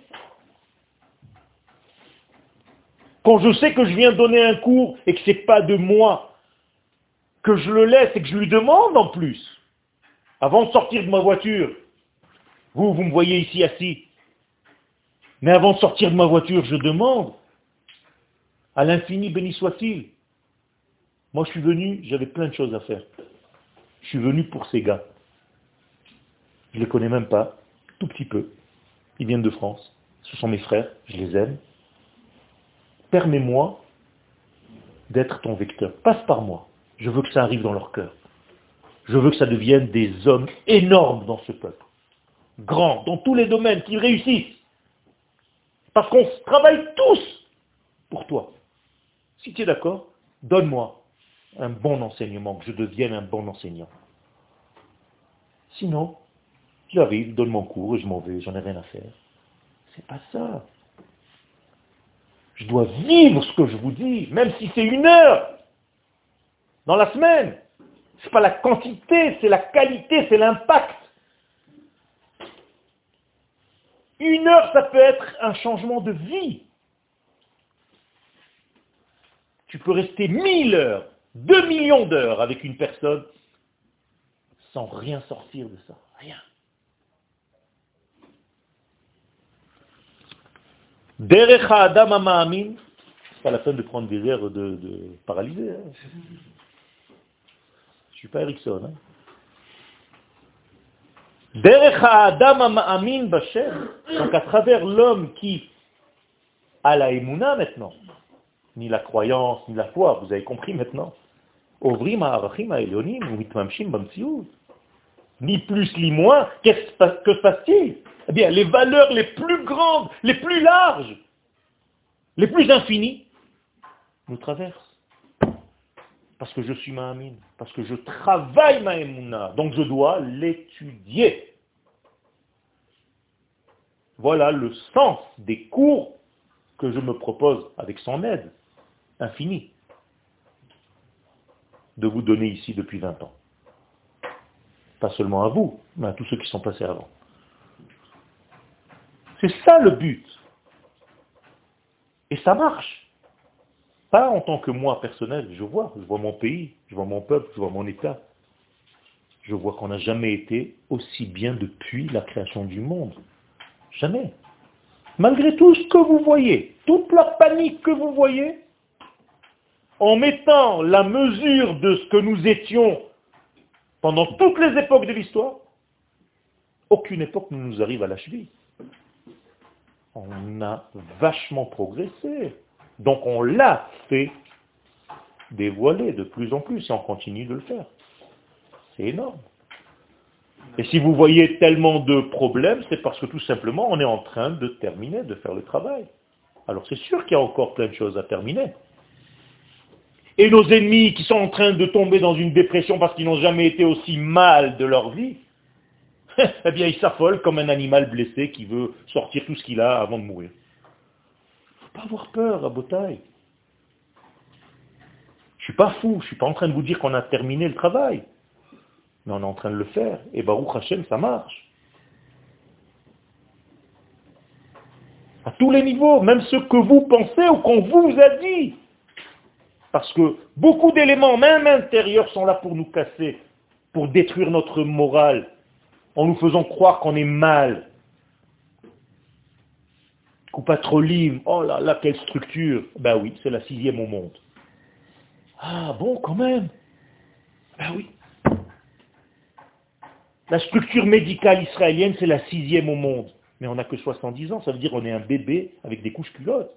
Quand je sais que je viens donner un cours et que ce n'est pas de moi, que je le laisse et que je lui demande en plus, avant de sortir de ma voiture, vous, vous me voyez ici assis, mais avant de sortir de ma voiture, je demande, à l'infini béni soit-il. Moi je suis venu, j'avais plein de choses à faire. Je suis venu pour ces gars. Je ne les connais même pas tout petit peu. Ils viennent de France. Ce sont mes frères, je les aime. Permets-moi d'être ton vecteur. Passe par moi. Je veux que ça arrive dans leur cœur. Je veux que ça devienne des hommes énormes dans ce peuple. Grands, dans tous les domaines, qu'ils réussissent. Parce qu'on travaille tous pour toi. Si tu es d'accord, donne-moi un bon enseignement, que je devienne un bon enseignant. Sinon, J'arrive, donne mon cours et je m'en vais, j'en ai rien à faire. C'est pas ça. Je dois vivre ce que je vous dis, même si c'est une heure dans la semaine. Ce n'est pas la quantité, c'est la qualité, c'est l'impact. Une heure, ça peut être un changement de vie. Tu peux rester mille heures, deux millions d'heures avec une personne sans rien sortir de ça. Rien. Derech Adam Ama'amin, c'est pas la peine de prendre des airs de, de paralysé. Hein. Je suis pas Erickson. Hein. Derech Adam Ama'amin donc à travers l'homme qui a la émouna maintenant, ni la croyance, ni la foi, vous avez compris maintenant. Ni plus ni moins, que se passe-t-il? Eh bien, les valeurs les plus grandes, les plus larges, les plus infinies, nous traversent. Parce que je suis Mahamine, parce que je travaille ma donc je dois l'étudier. Voilà le sens des cours que je me propose avec son aide infinie de vous donner ici depuis 20 ans. Pas seulement à vous, mais à tous ceux qui sont passés avant. C'est ça le but. Et ça marche. Pas en tant que moi personnel, je vois, je vois mon pays, je vois mon peuple, je vois mon État. Je vois qu'on n'a jamais été aussi bien depuis la création du monde. Jamais. malgré tout ce que vous voyez, toute la panique que vous voyez, en mettant la mesure de ce que nous étions pendant toutes les époques de l'histoire, aucune époque ne nous arrive à la cheville. On a vachement progressé. Donc on l'a fait dévoiler de plus en plus et on continue de le faire. C'est énorme. Et si vous voyez tellement de problèmes, c'est parce que tout simplement on est en train de terminer, de faire le travail. Alors c'est sûr qu'il y a encore plein de choses à terminer. Et nos ennemis qui sont en train de tomber dans une dépression parce qu'ils n'ont jamais été aussi mal de leur vie, [LAUGHS] eh bien ils s'affolent comme un animal blessé qui veut sortir tout ce qu'il a avant de mourir. Faut pas avoir peur à Botaï. Je ne suis pas fou, je ne suis pas en train de vous dire qu'on a terminé le travail. Mais on est en train de le faire. Et Baruch Hashem, ça marche. À tous les niveaux, même ce que vous pensez ou qu'on vous a dit. Parce que beaucoup d'éléments, même intérieurs, sont là pour nous casser, pour détruire notre morale, en nous faisant croire qu'on est mal. Coupatrolim, oh là là, quelle structure Ben oui, c'est la sixième au monde. Ah bon, quand même Ben oui. La structure médicale israélienne, c'est la sixième au monde. Mais on n'a que 70 ans, ça veut dire qu'on est un bébé avec des couches culottes.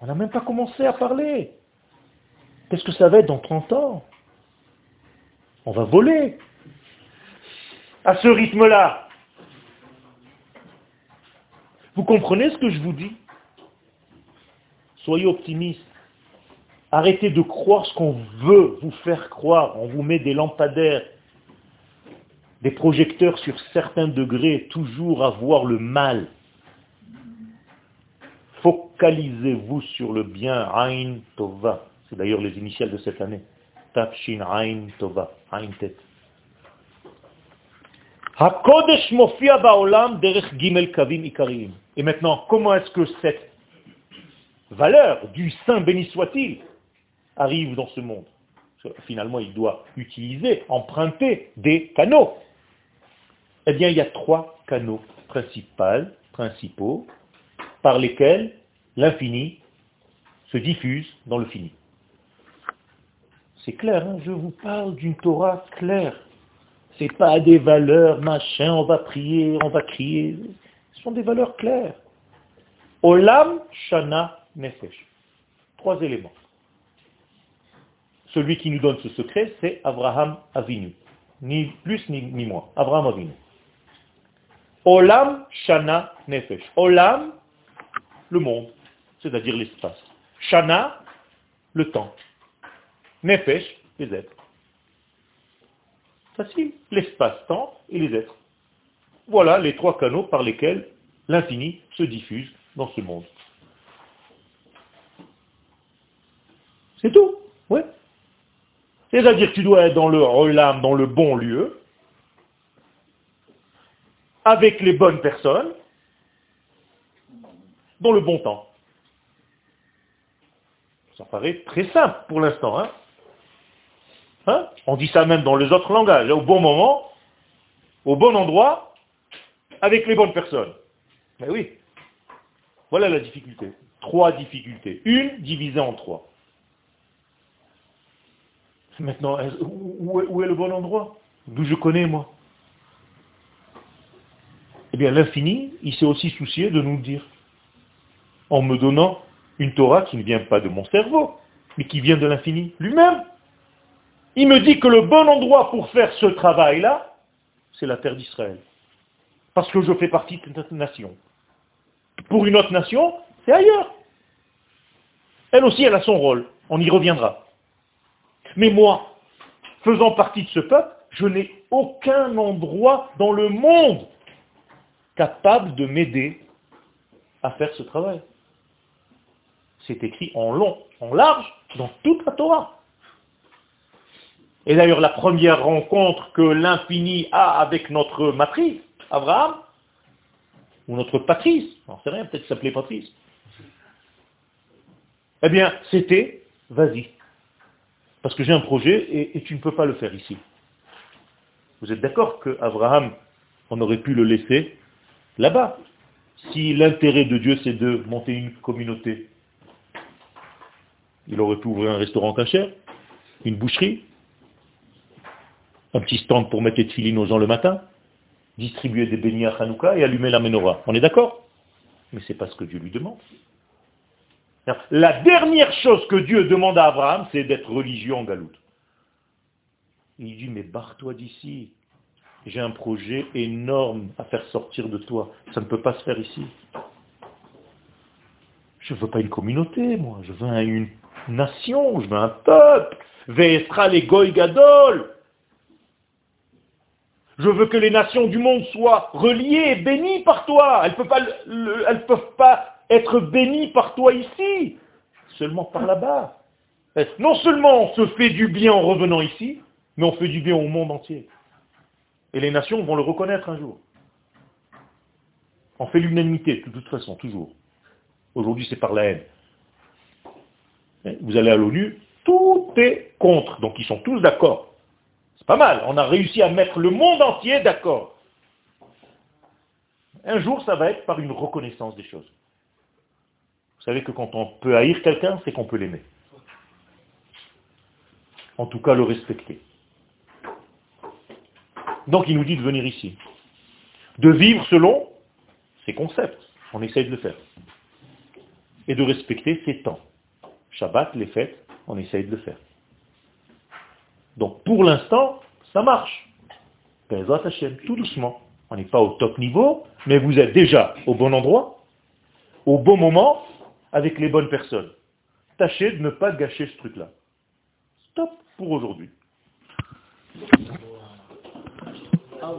On n'a même pas commencé à parler. Qu'est-ce que ça va être dans 30 ans? On va voler. À ce rythme-là. Vous comprenez ce que je vous dis? Soyez optimistes. Arrêtez de croire ce qu'on veut vous faire croire. On vous met des lampadaires, des projecteurs sur certains degrés, toujours à voir le mal. Focalisez-vous sur le bien, Ain Tova. C'est d'ailleurs les initiales de cette année. Tafshin Ain Tova, Ain Tet. Et maintenant, comment est-ce que cette valeur du Saint béni soit-il arrive dans ce monde? Finalement, il doit utiliser, emprunter des canaux. Eh bien, il y a trois canaux principaux par lesquels l'infini se diffuse dans le fini. C'est clair, hein, je vous parle d'une Torah claire. C'est pas des valeurs, machin, on va prier, on va crier. Ce sont des valeurs claires. Olam, Shana, Nefesh. Trois éléments. Celui qui nous donne ce secret, c'est Abraham Avinu. Ni plus ni, ni moins. Abraham Avinu. Olam, Shana, Nefesh. Olam, le monde, c'est-à-dire l'espace. Shana, le temps. Nefesh, les êtres. Facile, l'espace-temps et les êtres. Voilà les trois canaux par lesquels l'infini se diffuse dans ce monde. C'est tout, oui. C'est-à-dire que tu dois être dans le dans le bon lieu, avec les bonnes personnes, dans le bon temps. Ça paraît très simple pour l'instant. Hein Hein? On dit ça même dans les autres langages, au bon moment, au bon endroit, avec les bonnes personnes. Mais oui, voilà la difficulté. Trois difficultés. Une divisée en trois. Maintenant, où est le bon endroit? D'où je connais, moi? Eh bien, l'infini, il s'est aussi soucié de nous le dire. En me donnant une Torah qui ne vient pas de mon cerveau, mais qui vient de l'infini lui-même. Il me dit que le bon endroit pour faire ce travail-là, c'est la terre d'Israël. Parce que je fais partie de notre nation. Pour une autre nation, c'est ailleurs. Elle aussi, elle a son rôle. On y reviendra. Mais moi, faisant partie de ce peuple, je n'ai aucun endroit dans le monde capable de m'aider à faire ce travail. C'est écrit en long, en large, dans toute la Torah. Et d'ailleurs, la première rencontre que l'infini a avec notre matrice, Abraham, ou notre patrice, n'en sais rien, peut-être s'appelait patrice, eh bien, c'était, vas-y, parce que j'ai un projet et, et, tu ne peux pas le faire ici. Vous êtes d'accord que Abraham, on aurait pu le laisser là-bas. Si l'intérêt de Dieu c'est de monter une communauté, il aurait pu ouvrir un restaurant cachère, une boucherie, un petit stand pour mettre les filines aux gens le matin, distribuer des beignets à Hanouka et allumer la menorah. On est d'accord? Mais c'est pas ce que Dieu lui demande. La dernière chose que Dieu demande à Abraham, c'est d'être religieux en galoute. Il dit, mais barre-toi d'ici. J'ai un projet énorme à faire sortir de toi. Ça ne peut pas se faire ici. Je ne veux pas une communauté, moi. Je veux une nation, je veux un peuple. Ve'estra les goy gadol. Je veux que les nations du monde soient reliées, bénies par toi. Elles ne peuvent, pas être bénies par toi ici, seulement par là-bas. Non seulement on se fait du bien en revenant ici, mais on fait du bien au monde entier. Et les nations vont le reconnaître un jour. On fait l'unanimité, de toute façon, toujours. Aujourd'hui, c'est par la haine. Vous allez à l'ONU, tout est contre. Donc ils sont tous d'accord. Pas mal. On a réussi à mettre le monde entier d'accord. Un jour, ça va être par une reconnaissance des choses. Vous savez que quand on peut haïr quelqu'un, c'est qu'on peut l'aimer. En tout cas, le respecter. Donc il nous dit de venir ici. De vivre selon ses concepts. On essaye de le faire. Et de respecter ses temps. Shabbat, les fêtes, on essaye de le faire. Donc pour l'instant, ça marche. tout doucement. On n'est pas au top niveau, mais vous êtes déjà au bon endroit, au bon moment, avec les bonnes personnes. Tâchez de ne pas gâcher ce truc-là. Stop pour aujourd'hui. Ah,